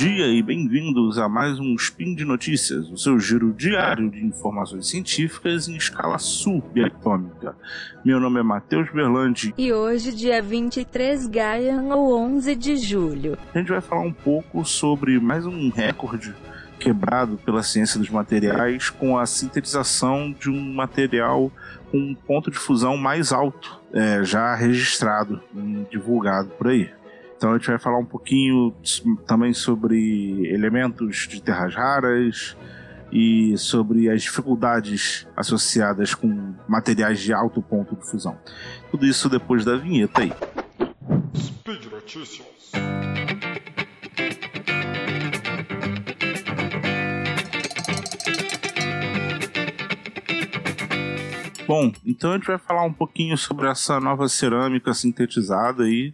dia e bem-vindos a mais um Spin de Notícias, o seu giro diário de informações científicas em escala subatômica. Meu nome é Matheus Berlandi. E hoje, dia 23 Gaia, ou 11 de julho. A gente vai falar um pouco sobre mais um recorde quebrado pela ciência dos materiais com a sintetização de um material com um ponto de fusão mais alto, é, já registrado e divulgado por aí. Então a gente vai falar um pouquinho também sobre elementos de terras raras e sobre as dificuldades associadas com materiais de alto ponto de fusão. Tudo isso depois da vinheta aí. Speed Notícias. Bom, então a gente vai falar um pouquinho sobre essa nova cerâmica sintetizada aí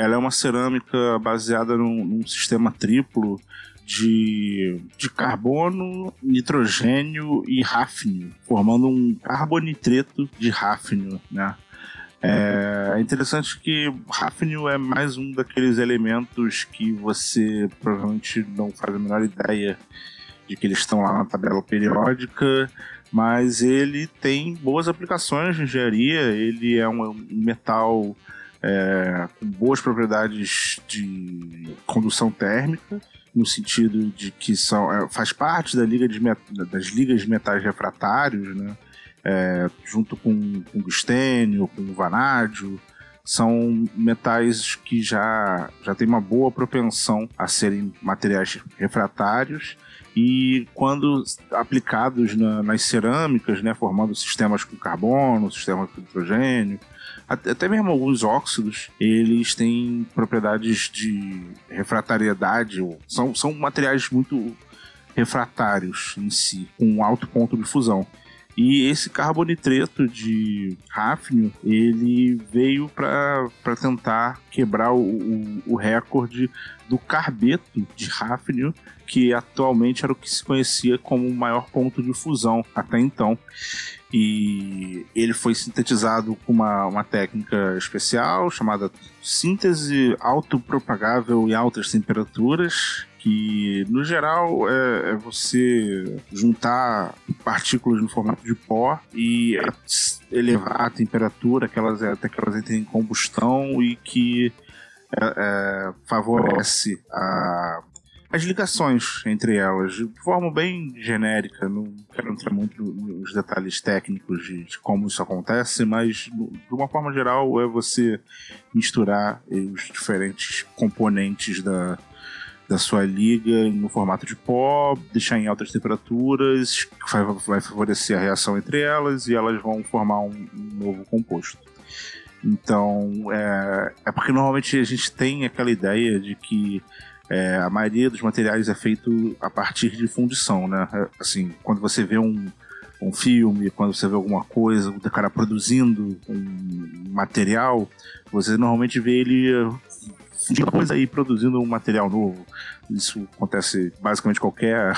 ela é uma cerâmica baseada num, num sistema triplo de, de carbono, nitrogênio e ráfnio, formando um carbonitreto de ráfnio, né? É, é interessante que ráfnio é mais um daqueles elementos que você provavelmente não faz a menor ideia de que eles estão lá na tabela periódica, mas ele tem boas aplicações de engenharia, ele é um metal é, com boas propriedades de condução térmica, no sentido de que são, é, faz parte da liga de, das ligas de metais refratários, né? É, junto com tungstênio, com vanádio, são metais que já, já têm uma boa propensão a serem materiais refratários e quando aplicados na, nas cerâmicas, né, formando sistemas com carbono, sistemas com nitrogênio, até mesmo alguns óxidos, eles têm propriedades de refratariedade, são, são materiais muito refratários em si, com alto ponto de fusão. E esse carbonitreto de ráfnio, ele veio para tentar quebrar o, o, o, recorde do carbeto de ráfnio, que atualmente era o que se conhecia como o maior ponto de fusão até então. E ele foi sintetizado com uma, uma técnica especial chamada síntese autopropagável em altas temperaturas, que no geral é, é, você juntar partículas no formato de pó e elevar a temperatura que elas, até que elas entrem em combustão e que é, é, favorece a as ligações entre elas, de forma bem genérica. Não quero entrar muito nos detalhes técnicos de, de como isso acontece, mas de uma forma geral é você misturar os diferentes componentes da, da sua liga no formato de pó, deixar em altas temperaturas, vai, vai favorecer a reação entre elas e elas vão formar um, um novo composto. Então, é, é porque normalmente a gente tem aquela ideia de que é, a maioria dos materiais é feito a partir de fundição, né? É, assim, quando você vê um, um filme, quando você vê alguma coisa, o cara produzindo um material, você normalmente vê ele coisa aí produzindo um material novo. Isso acontece basicamente qualquer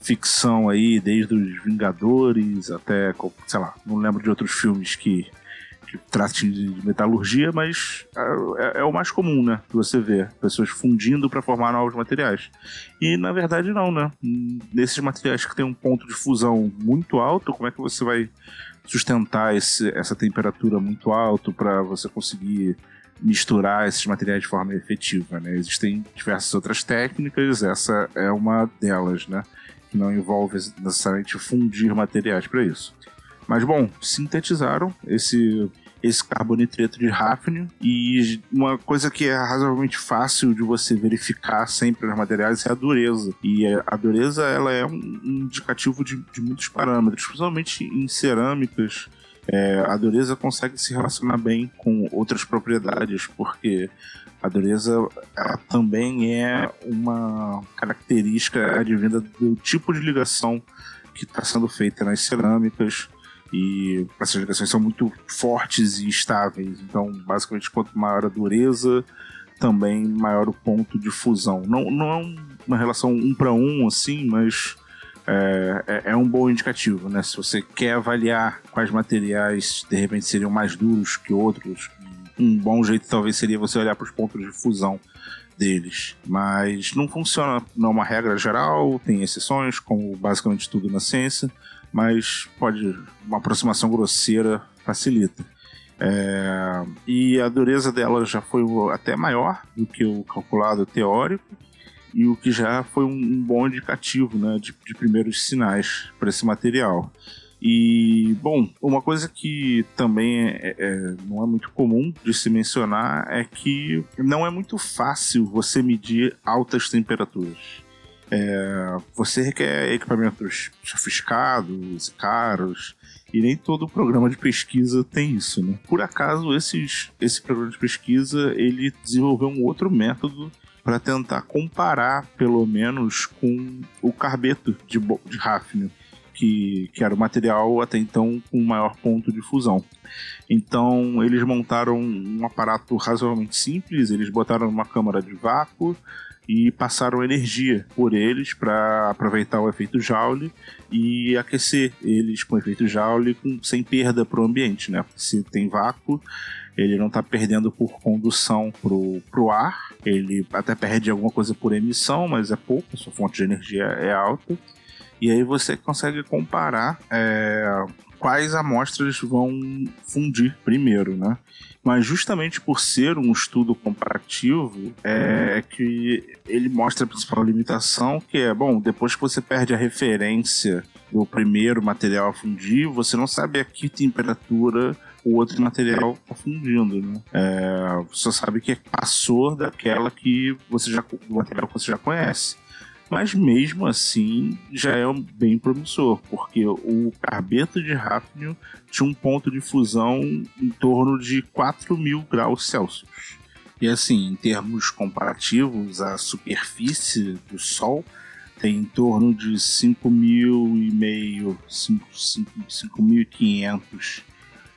ficção aí, desde os Vingadores até, sei lá, não lembro de outros filmes que que trate de metalurgia, mas é, é, é, o mais comum, né? Que você vê. Pessoas fundindo para formar novos materiais. E na verdade, não, né? Nesses materiais que tem um ponto de fusão muito alto, como é que você vai sustentar esse, essa temperatura muito alta para você conseguir misturar esses materiais de forma efetiva, né? Existem diversas outras técnicas, essa é uma delas, né? Que não envolve necessariamente fundir materiais para isso. Mas bom, sintetizaram esse esse carbonitreto de ráfnio e uma coisa que é razoavelmente fácil de você verificar sempre nos materiais é a dureza. E a dureza ela é um indicativo de, de muitos parâmetros, principalmente em cerâmicas. É, a dureza consegue se relacionar bem com outras propriedades, porque a dureza também é uma característica advinda do tipo de ligação que está sendo feita nas cerâmicas e essas ligações são muito fortes e estáveis. Então, basicamente, quanto maior a dureza, também maior o ponto de fusão. Não, não é uma relação um para um, assim, mas é, é, é, um bom indicativo, né? Se você quer avaliar quais materiais de repente seriam mais duros que outros, um bom jeito talvez seria você olhar para os pontos de fusão deles. Mas não funciona, não é uma regra geral, tem exceções, como basicamente tudo na ciência, mas pode, uma aproximação grosseira facilita. É, e a dureza dela já foi até maior do que o calculado teórico, e o que já foi um, bom indicativo né, de, de primeiros sinais para esse material. E, bom, uma coisa que também é, é, não é muito comum de se mencionar é que não é muito fácil você medir altas temperaturas. É, você requer equipamentos sofisticados, caros, e nem todo programa de pesquisa tem isso, né? Por acaso, esses, esse programa de pesquisa ele desenvolveu um outro método para tentar comparar, pelo menos, com o carbeto de, de que, que era o material até então com maior ponto de fusão. Então eles montaram um aparato razoavelmente simples, eles botaram uma câmara de vácuo e passaram energia por eles para aproveitar o efeito Joule e aquecer eles com efeito Joule com, sem perda para o ambiente, né? Se tem vácuo, ele não está perdendo por condução pro, pro ar, ele até perde alguma coisa por emissão, mas é pouco, sua fonte de energia é alta. E aí você consegue comparar é, quais amostras vão fundir primeiro, né? Mas justamente por ser um estudo comparativo, é que ele mostra a principal limitação, que é, bom, depois que você perde a referência do primeiro material a fundir, você não sabe a que temperatura o outro material está fundindo, né? É, você sabe que passou daquela que você já, do material que você já conhece mas mesmo assim já é bem promissor, porque o carbeto de Hafnium tinha um ponto de fusão em torno de 4 mil graus Celsius. E assim, em termos comparativos, a superfície do Sol tem em torno de 5.500, 5.500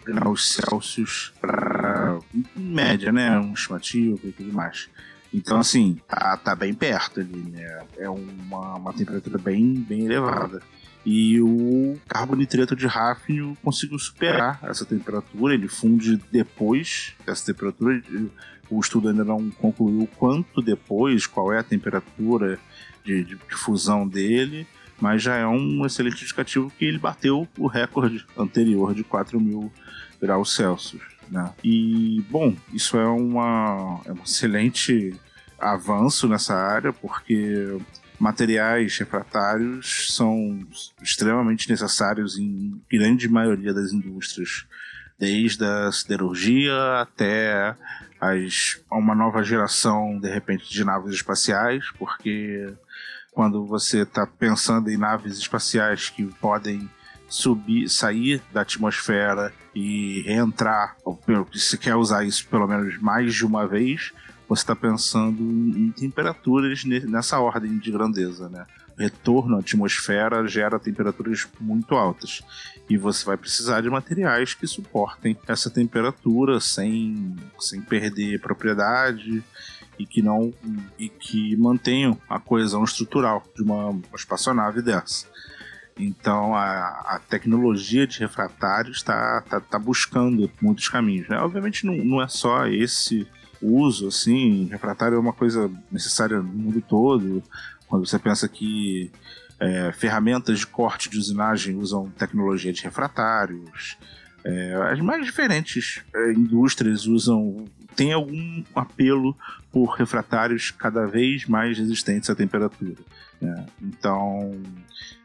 graus Celsius para média, né? Um estimativo e tudo mais. Então, assim, tá, tá bem perto ali, né? É uma, uma temperatura bem, bem elevada. E o carbonitreto de Hafnium conseguiu superar essa temperatura, ele funde depois dessa temperatura. O estudo ainda não concluiu quanto depois, qual é a temperatura de, de, de fusão dele, mas já é um excelente indicativo que ele bateu o recorde anterior de 4 mil graus Celsius. Né? E, bom, isso é, uma, é um excelente avanço nessa área, porque materiais refratários são extremamente necessários em grande maioria das indústrias, desde a siderurgia até as, uma nova geração, de repente, de naves espaciais, porque quando você está pensando em naves espaciais que podem subir, sair da atmosfera e reentrar, se quer usar isso pelo menos mais de uma vez, você está pensando em temperaturas nessa ordem de grandeza, né? Retorno à atmosfera gera temperaturas muito altas e você vai precisar de materiais que suportem essa temperatura sem, sem perder propriedade e que não e que mantenham a coesão estrutural de uma espaçonave dessa. Então a, a tecnologia de refratários está tá, tá, buscando muitos caminhos. Né? Obviamente não, não é só esse uso, assim, refratário é uma coisa necessária no mundo todo. Quando você pensa que é, ferramentas de corte de usinagem usam tecnologia de refratários, é, as mais diferentes é, indústrias usam tem algum apelo por refratários cada vez mais resistentes à temperatura. Né? Então,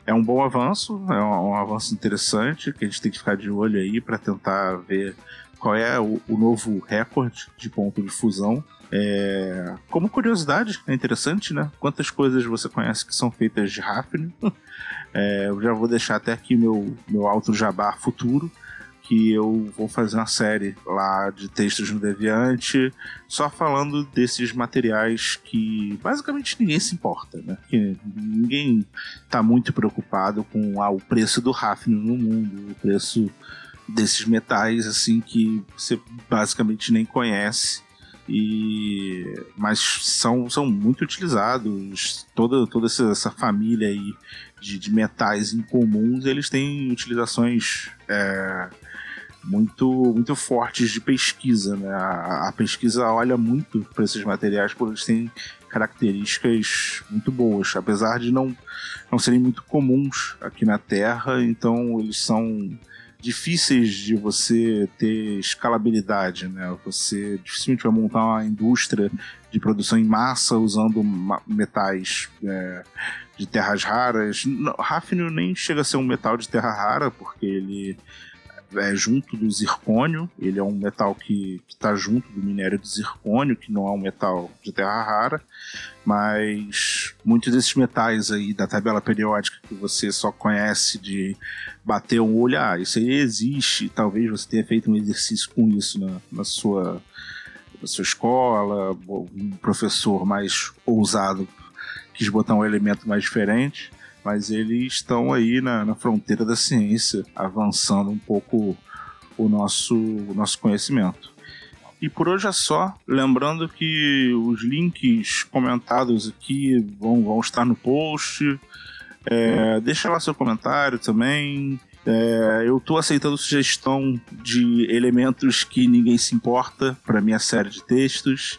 é um bom avanço, é um, um, avanço interessante que a gente tem que ficar de olho aí para tentar ver qual é o, o, novo recorde de ponto de fusão. É, como curiosidade, é interessante, né? Quantas coisas você conhece que são feitas de Hafnium? É, eu já vou deixar até aqui meu, meu alto jabá futuro que eu vou fazer uma série lá de textos no Deviante, só falando desses materiais que basicamente ninguém se importa, né? Que ninguém está muito preocupado com ah, o preço do Hafnium no mundo, o preço desses metais assim que você basicamente nem conhece e mas são, são muito utilizados toda toda essa, família aí de, de, metais incomuns eles têm utilizações é, muito, muito fortes de pesquisa. Né? A, a pesquisa olha muito para esses materiais porque eles têm características muito boas, apesar de não, não serem muito comuns aqui na Terra, então eles são difíceis de você ter escalabilidade, né? Você dificilmente vai montar uma indústria de produção em massa usando metais é, de terras raras. Ráfnio nem chega a ser um metal de terra rara, porque ele é junto do zircônio, ele é um metal que está junto do minério de zircônio, que não é um metal de terra rara, mas muitos desses metais aí da tabela periódica que você só conhece de bater um olho, ah, isso aí existe, talvez você tenha feito um exercício com isso na, na sua na sua escola, um professor mais ousado quis botar um elemento mais diferente mas eles estão aí na, na fronteira da ciência, avançando um pouco o nosso, o nosso conhecimento. E por hoje é só. Lembrando que os links comentados aqui vão, vão estar no post. É, deixa lá seu comentário também. É, eu estou aceitando sugestão de elementos que ninguém se importa para minha série de textos.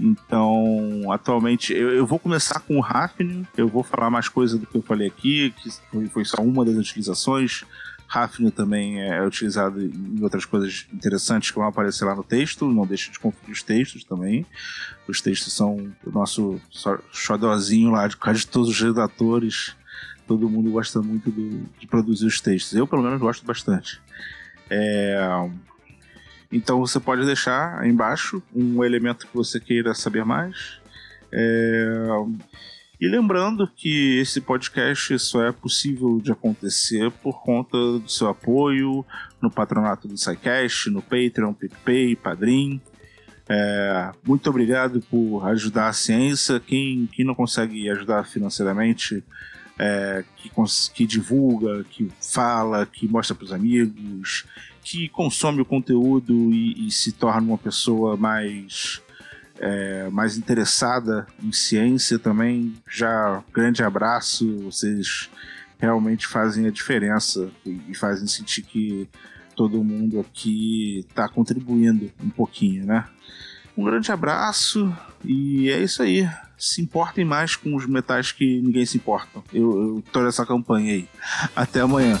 Então, atualmente, eu, eu vou começar com o Rafne, eu vou falar mais coisa do que eu falei aqui, que foi, só uma das utilizações. Rafne também é utilizado em outras coisas interessantes que vão aparecer lá no texto, não deixe de conferir os textos também. Os textos são o nosso xodózinho lá de quase todos os redatores. Todo mundo gosta muito de produzir os textos. Eu, pelo menos, gosto bastante. É, então você pode deixar aí embaixo um elemento que você queira saber mais. É... E lembrando que esse podcast só é possível de acontecer por conta do seu apoio no patronato do SciCast, no Patreon, PicPay, Padrim. É, muito obrigado por ajudar a ciência. Quem, quem não consegue ajudar financeiramente, é, que, que divulga, que fala, que mostra para os amigos, que consome o conteúdo e, e se torna uma pessoa mais é, mais interessada em ciência também. Já grande abraço, vocês realmente fazem a diferença e, e fazem sentir que todo mundo aqui está contribuindo um pouquinho, né? Um grande abraço e é isso aí. Se importem mais com os metais que ninguém se importa. Eu, tô nessa campanha aí. Até amanhã.